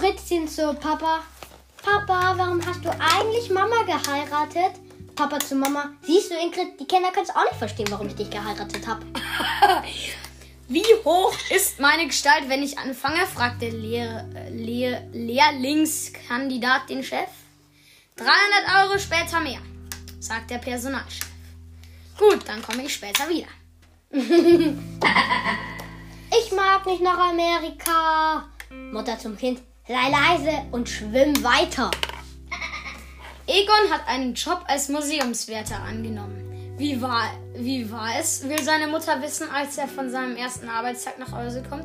Kätzchen zu Papa. Papa, warum hast du eigentlich Mama geheiratet? Papa zu Mama. Siehst du, Ingrid, die Kinder können es auch nicht verstehen, warum ich dich geheiratet habe. Wie hoch ist meine Gestalt, wenn ich anfange? fragt der Lehr Lehr Lehrlingskandidat den Chef. 300 Euro später mehr, sagt der Personalchef. Gut, dann komme ich später wieder. Ich mag nicht nach Amerika. Mutter zum Kind. Sei leise und schwimm weiter. Egon hat einen Job als Museumswärter angenommen. Wie war, wie war es, will seine Mutter wissen, als er von seinem ersten Arbeitstag nach Hause kommt.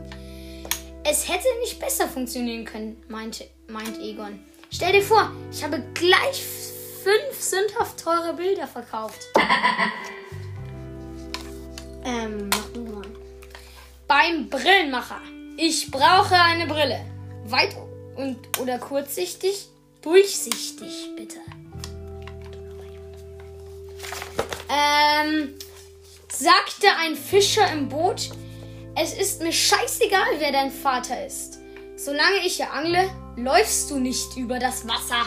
Es hätte nicht besser funktionieren können, meinte, meint Egon. Stell dir vor, ich habe gleich fünf sündhaft teure Bilder verkauft. Ähm, mach du mal. Beim Brillenmacher. Ich brauche eine Brille. Weit und oder kurzsichtig? Durchsichtig, bitte. Ähm, sagte ein Fischer im Boot, es ist mir scheißegal, wer dein Vater ist. Solange ich hier angle, läufst du nicht über das Wasser.